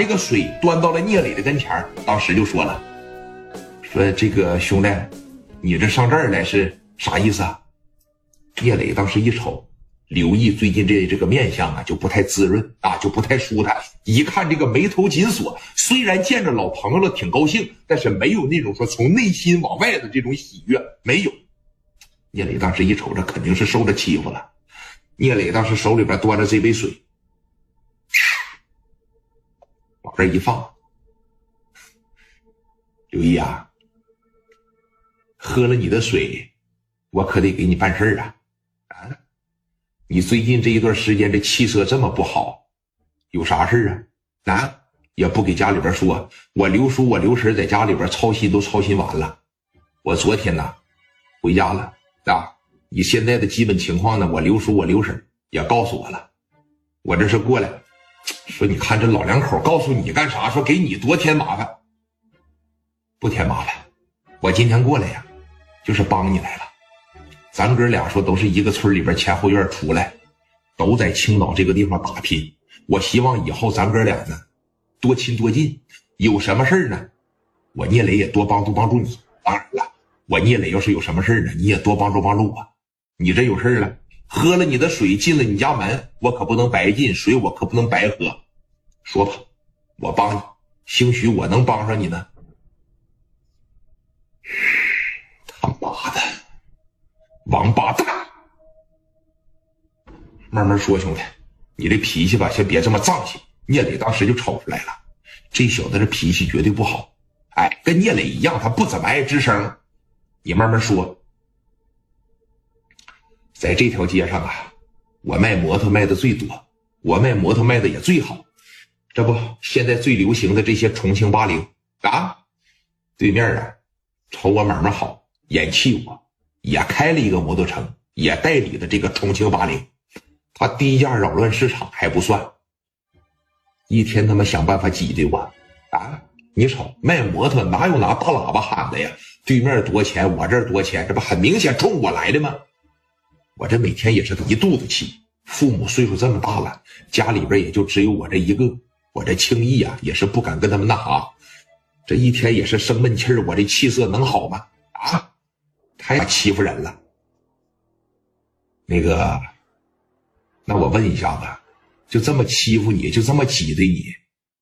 这个水端到了聂磊的跟前当时就说了：“说这个兄弟，你这上这儿来是啥意思啊？”聂磊当时一瞅，刘毅最近这这个面相啊，就不太滋润啊，就不太舒坦。一看这个眉头紧锁，虽然见着老朋友了挺高兴，但是没有那种说从内心往外的这种喜悦，没有。聂磊当时一瞅，这肯定是受着欺负了。聂磊当时手里边端着这杯水，往这一放。刘毅啊，喝了你的水，我可得给你办事啊！啊，你最近这一段时间这气色这么不好，有啥事啊？啊，也不给家里边说。我刘叔、我刘婶在家里边操心都操心完了。我昨天呢，回家了。啊，你现在的基本情况呢？我刘叔、我刘婶也告诉我了。我这是过来，说你看这老两口告诉你干啥？说给你多添麻烦，不添麻烦。我今天过来呀，就是帮你来了。咱哥俩说都是一个村里边前后院出来，都在青岛这个地方打拼。我希望以后咱哥俩呢，多亲多近。有什么事呢？我聂磊也多帮助帮助你。当然了。我聂磊要是有什么事呢，你也多帮助帮助我。你这有事了，喝了你的水进了你家门，我可不能白进水，我可不能白喝。说吧，我帮你，兴许我能帮上你呢。他妈的，王八蛋！慢慢说，兄弟，你这脾气吧，先别这么脏气。聂磊当时就瞅出来了，这小子这脾气绝对不好。哎，跟聂磊一样，他不怎么爱吱声。你慢慢说，在这条街上啊，我卖摩托卖的最多，我卖摩托卖的也最好。这不，现在最流行的这些重庆八零啊，对面啊，瞅我买卖好，眼气我，也开了一个摩托城，也代理的这个重庆八零，他低价扰乱市场还不算，一天他妈想办法挤兑我啊！你瞅卖摩托哪有拿大喇叭喊的呀？对面多钱，我这多钱，这不很明显冲我来的吗？我这每天也是一肚子气。父母岁数这么大了，家里边也就只有我这一个，我这轻易啊也是不敢跟他们那啥。这一天也是生闷气儿，我这气色能好吗？啊，太欺负人了。那个，那我问一下子，就这么欺负你，就这么挤兑你，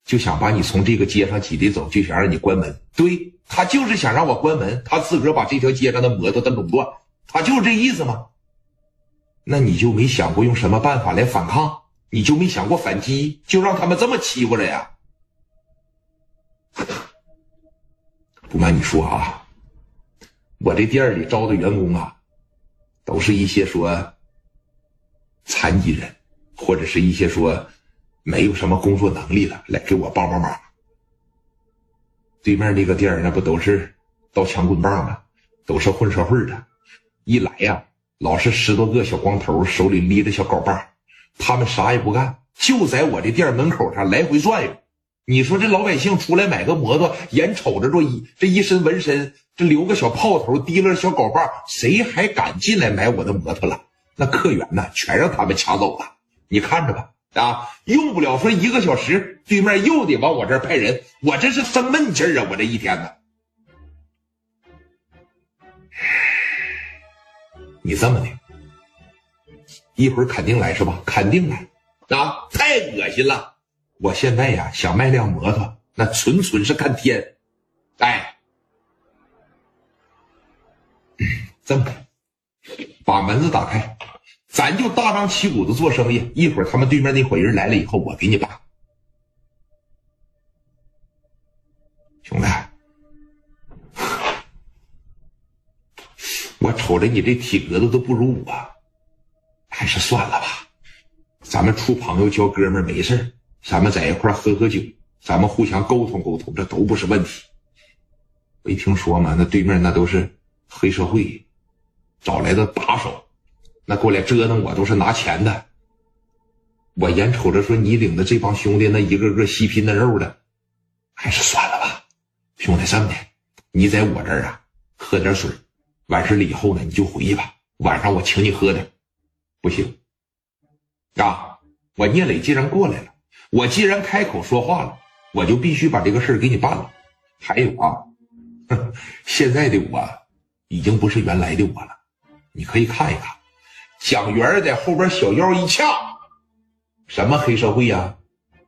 就想把你从这个街上挤兑走，就想让你关门？对。他就是想让我关门，他自个儿把这条街上的摩托他垄断，他就是这意思吗？那你就没想过用什么办法来反抗？你就没想过反击？就让他们这么欺负了呀？不瞒你说啊，我这店里招的员工啊，都是一些说残疾人，或者是一些说没有什么工作能力的，来给我帮帮忙。对面那个店那不都是刀枪棍棒吗？都是混社会的，一来呀，老是十多个小光头，手里拎着小镐把，他们啥也不干，就在我这店门口上来回转悠。你说这老百姓出来买个摩托，眼瞅着这一这一身纹身，这留个小炮头，提了小镐把，谁还敢进来买我的摩托了？那客源呢，全让他们抢走了。你看着吧。啊，用不了说一个小时，对面又得往我这儿派人，我这是生闷气啊！我这一天呢，你这么的，一会儿肯定来是吧？肯定来啊！太恶心了！我现在呀，想卖辆摩托，那纯纯是看天。哎，这么的，把门子打开。咱就大张旗鼓的做生意，一会儿他们对面那伙人来了以后，我给你办。我瞅着你这体格子都不如我，还是算了吧。咱们处朋友交哥们没事咱们在一块喝喝酒，咱们互相沟通沟通，这都不是问题。没听说吗？那对面那都是黑社会找来的打手。那过来折腾我都是拿钱的，我眼瞅着说你领的这帮兄弟那一个个细皮嫩肉的，还是算了吧。兄弟，这么的，你在我这儿啊喝点水，完事了以后呢你就回去吧。晚上我请你喝点，不行啊！我聂磊既然过来了，我既然开口说话了，我就必须把这个事儿给你办了。还有啊，现在的我已经不是原来的我了，你可以看一看。蒋元在后边小腰一掐，什么黑社会呀？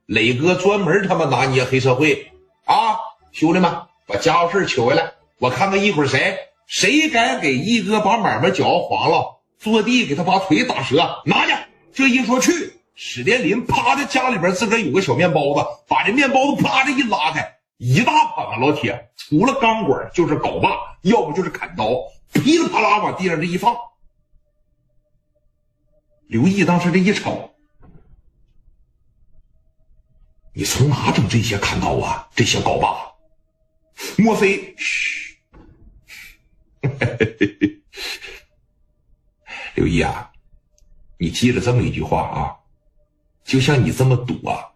磊哥专门他妈拿捏黑社会啊！兄弟们，把家伙事取回来，我看看一会儿谁谁敢给一哥把买卖搅黄了，坐地给他把腿打折，拿去！这一说去，史殿林啪的家里边自个有个小面包子，把这面包子啪的一拉开，一大捧啊！老铁，除了钢管就是镐把，要不就是砍刀，噼里啪啦往地上这一放。刘毅当时这一瞅，你从哪整这些砍刀啊？这些镐把？莫非？嘘，刘毅啊，你记着这么一句话啊，就像你这么赌啊，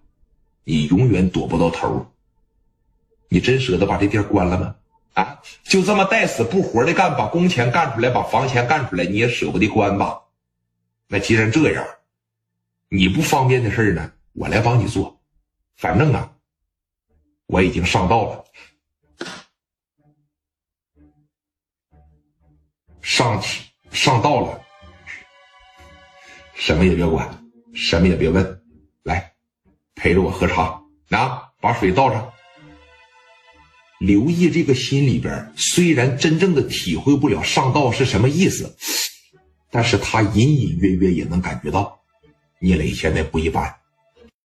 你永远躲不到头。你真舍得把这店关了吗？啊，就这么带死不活的干，把工钱干出来，把房钱干出来，你也舍不得关吧？那既然这样，你不方便的事呢，我来帮你做。反正啊，我已经上道了，上上道了，什么也别管，什么也别问，来陪着我喝茶，啊，把水倒上。刘毅这个心里边虽然真正的体会不了上道是什么意思。但是他隐隐约约也能感觉到，聂磊现在不一般。